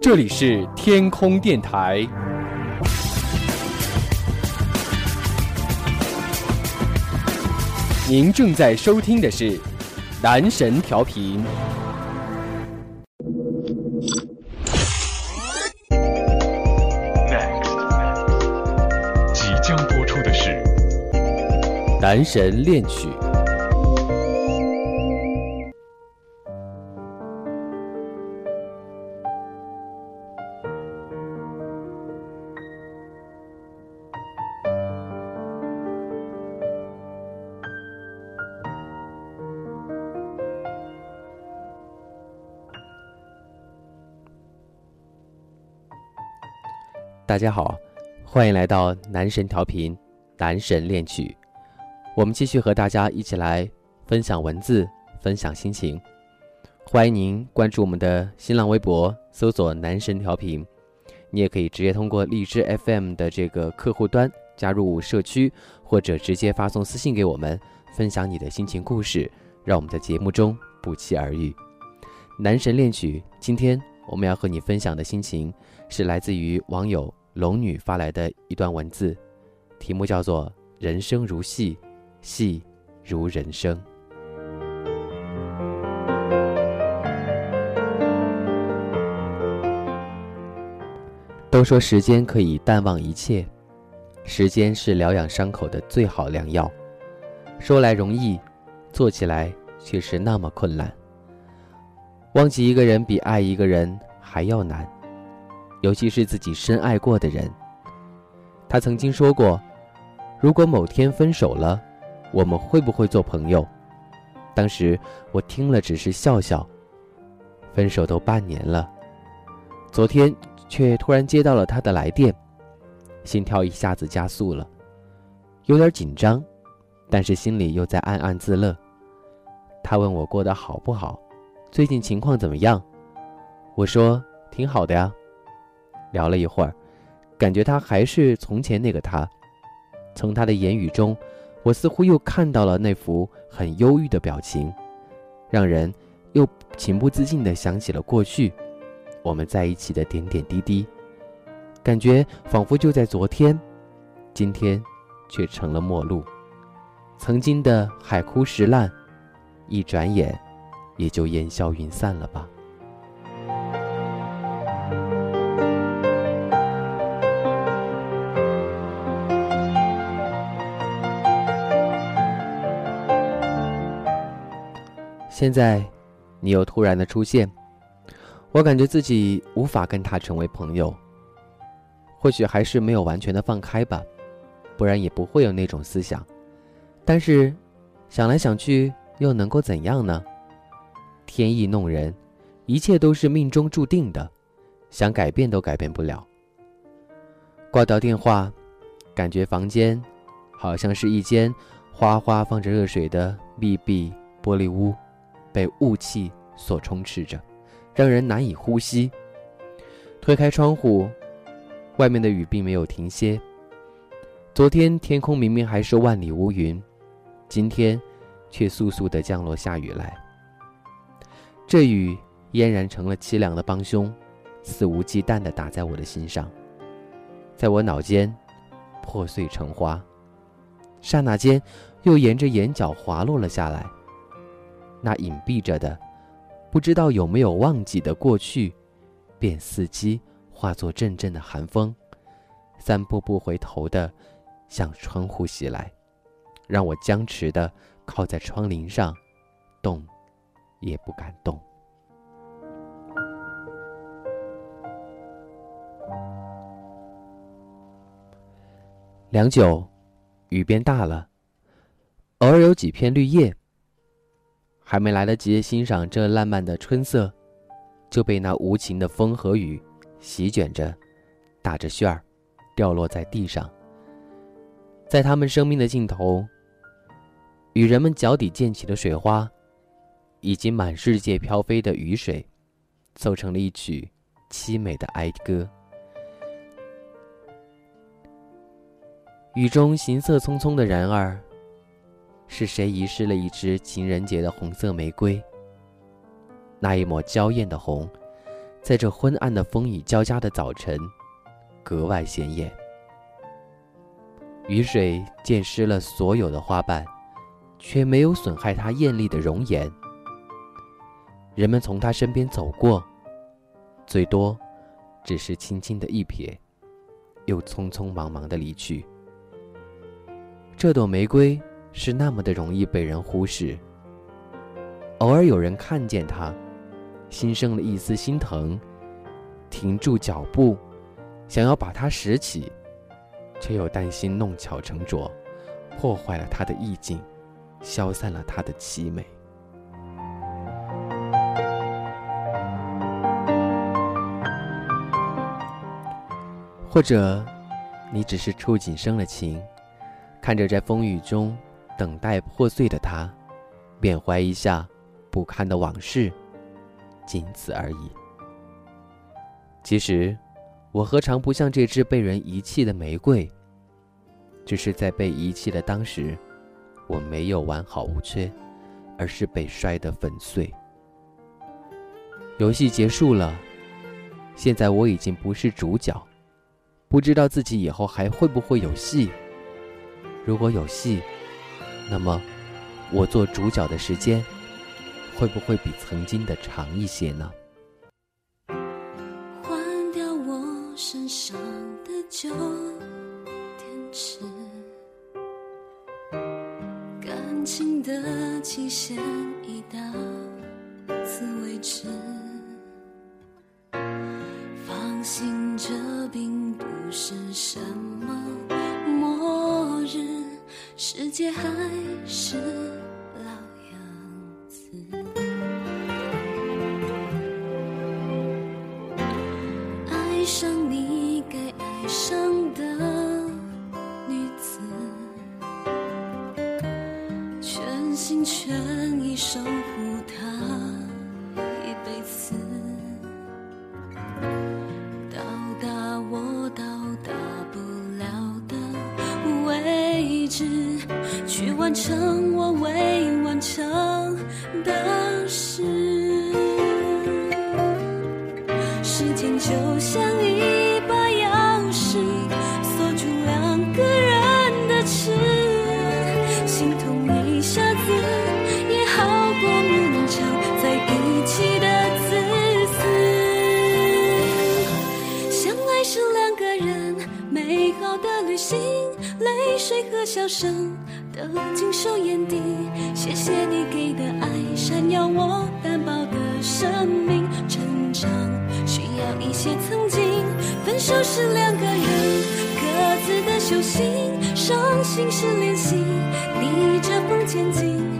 这里是天空电台，您正在收听的是男神调频。即将播出的是男神恋曲。大家好，欢迎来到男神调频，男神恋曲。我们继续和大家一起来分享文字，分享心情。欢迎您关注我们的新浪微博，搜索“男神调频”。你也可以直接通过荔枝 FM 的这个客户端加入社区，或者直接发送私信给我们，分享你的心情故事，让我们在节目中不期而遇。男神恋曲，今天我们要和你分享的心情是来自于网友龙女发来的一段文字，题目叫做“人生如戏，戏如人生”。都说时间可以淡忘一切，时间是疗养伤口的最好良药。说来容易，做起来却是那么困难。忘记一个人比爱一个人还要难，尤其是自己深爱过的人。他曾经说过：“如果某天分手了，我们会不会做朋友？”当时我听了只是笑笑。分手都半年了，昨天却突然接到了他的来电，心跳一下子加速了，有点紧张，但是心里又在暗暗自乐。他问我过得好不好。最近情况怎么样？我说挺好的呀。聊了一会儿，感觉他还是从前那个他。从他的言语中，我似乎又看到了那幅很忧郁的表情，让人又情不自禁地想起了过去，我们在一起的点点滴滴，感觉仿佛就在昨天，今天却成了陌路。曾经的海枯石烂，一转眼。也就烟消云散了吧。现在，你又突然的出现，我感觉自己无法跟他成为朋友。或许还是没有完全的放开吧，不然也不会有那种思想。但是，想来想去，又能够怎样呢？天意弄人，一切都是命中注定的，想改变都改变不了。挂掉电话，感觉房间好像是一间哗哗放着热水的密闭玻璃屋，被雾气所充斥着，让人难以呼吸。推开窗户，外面的雨并没有停歇。昨天天空明明还是万里无云，今天却簌簌的降落下雨来。这雨嫣然成了凄凉的帮凶，肆无忌惮地打在我的心上，在我脑间破碎成花，刹那间又沿着眼角滑落了下来。那隐蔽着的，不知道有没有忘记的过去，便伺机化作阵阵的寒风，三步不回头的向窗户袭来，让我僵持的靠在窗棂上，动。也不敢动。良久，雨变大了，偶尔有几片绿叶。还没来得及欣赏这烂漫的春色，就被那无情的风和雨席卷着，打着旋儿，掉落在地上。在他们生命的尽头，与人们脚底溅起的水花。以及满世界飘飞的雨水，奏成了一曲凄美的哀歌。雨中行色匆匆的人儿，是谁遗失了一支情人节的红色玫瑰？那一抹娇艳的红，在这昏暗的风雨交加的早晨，格外显眼。雨水溅湿了所有的花瓣，却没有损害它艳丽的容颜。人们从他身边走过，最多只是轻轻的一瞥，又匆匆忙忙的离去。这朵玫瑰是那么的容易被人忽视。偶尔有人看见它，心生了一丝心疼，停住脚步，想要把它拾起，却又担心弄巧成拙，破坏了它的意境，消散了它的凄美。或者，你只是触景生了情，看着在风雨中等待破碎的他，缅怀一下不堪的往事，仅此而已。其实，我何尝不像这只被人遗弃的玫瑰？只是在被遗弃的当时，我没有完好无缺，而是被摔得粉碎。游戏结束了，现在我已经不是主角。不知道自己以后还会不会有戏。如果有戏，那么我做主角的时间会不会比曾经的长一些呢？掉我身上的旧电池，感情的期限已到此为止。爱上你该爱上的女子，全心全意守护她一辈子。到达我到达不了的位置，去完成心痛一下子，也好过勉强在一起的自私。相爱是两个人美好的旅行，泪水和笑声都尽收眼底。谢谢你给的爱，闪耀我单薄的生命。成长需要一些曾经，分手是两个人各自的修行，伤心是练习，前进。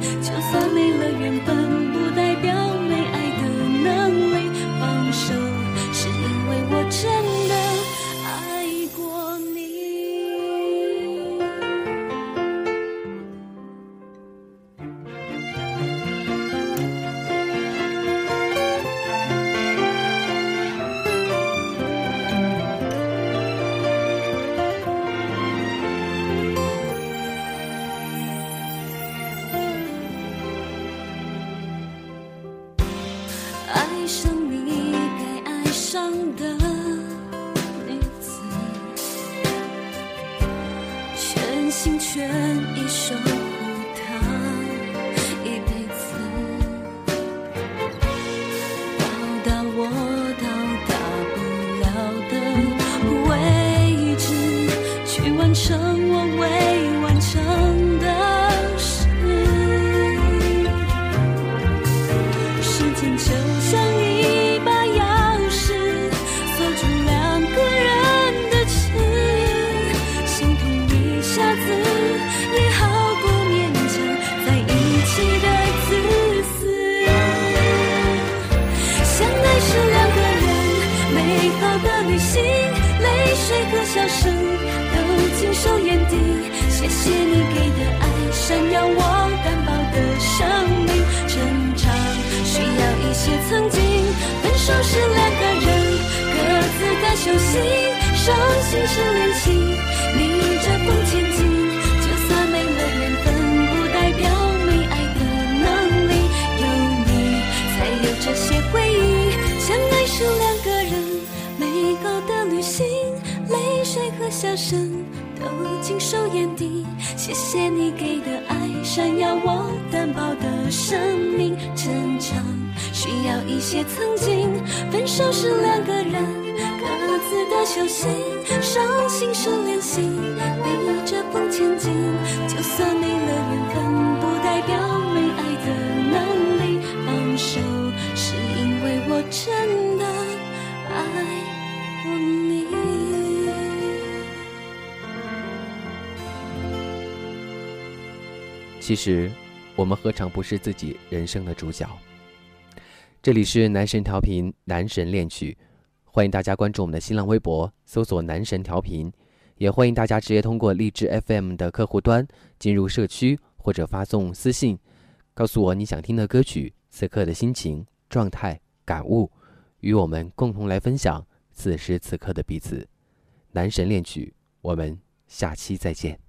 爱上你该爱上的女子，全心全意守爱，闪耀我单薄的生命。成长需要一些曾经，分手是两个人。各自的修行，伤心是练习，逆着风前进。就算没了缘分，不代表没爱的能力。有你，才有这些回忆。相爱是两个人美好的旅行，泪水和笑声都尽收眼底。谢谢你给的爱，闪耀我单薄的生命。成长需要一些曾经，分手是两个人各自的修行，伤心是练习，逆着风前进。其实，我们何尝不是自己人生的主角？这里是男神调频，男神恋曲，欢迎大家关注我们的新浪微博，搜索“男神调频”，也欢迎大家直接通过荔枝 FM 的客户端进入社区，或者发送私信，告诉我你想听的歌曲、此刻的心情、状态、感悟，与我们共同来分享此时此刻的彼此。男神恋曲，我们下期再见。